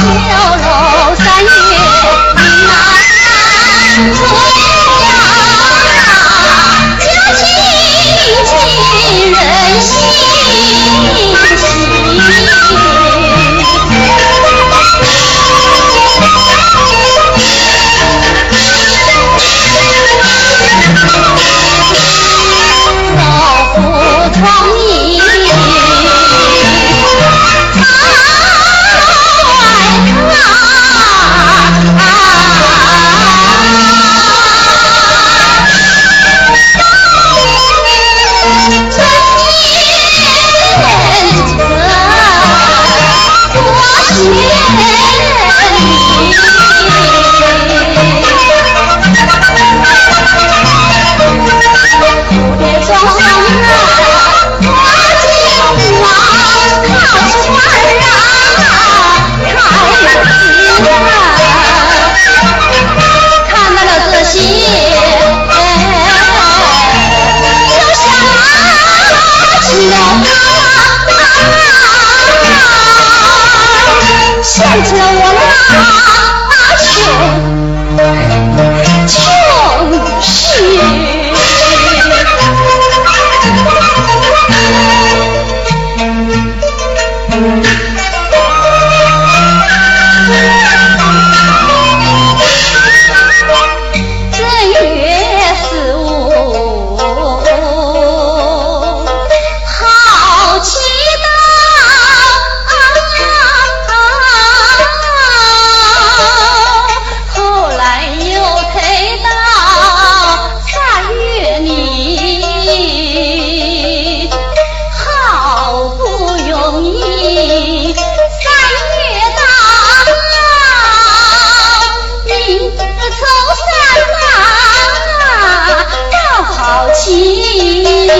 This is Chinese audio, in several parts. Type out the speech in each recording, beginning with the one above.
秀楼三月雨满。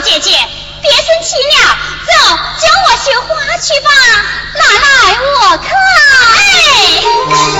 姐姐别生气了走教我绣花去吧奶来我看。哎。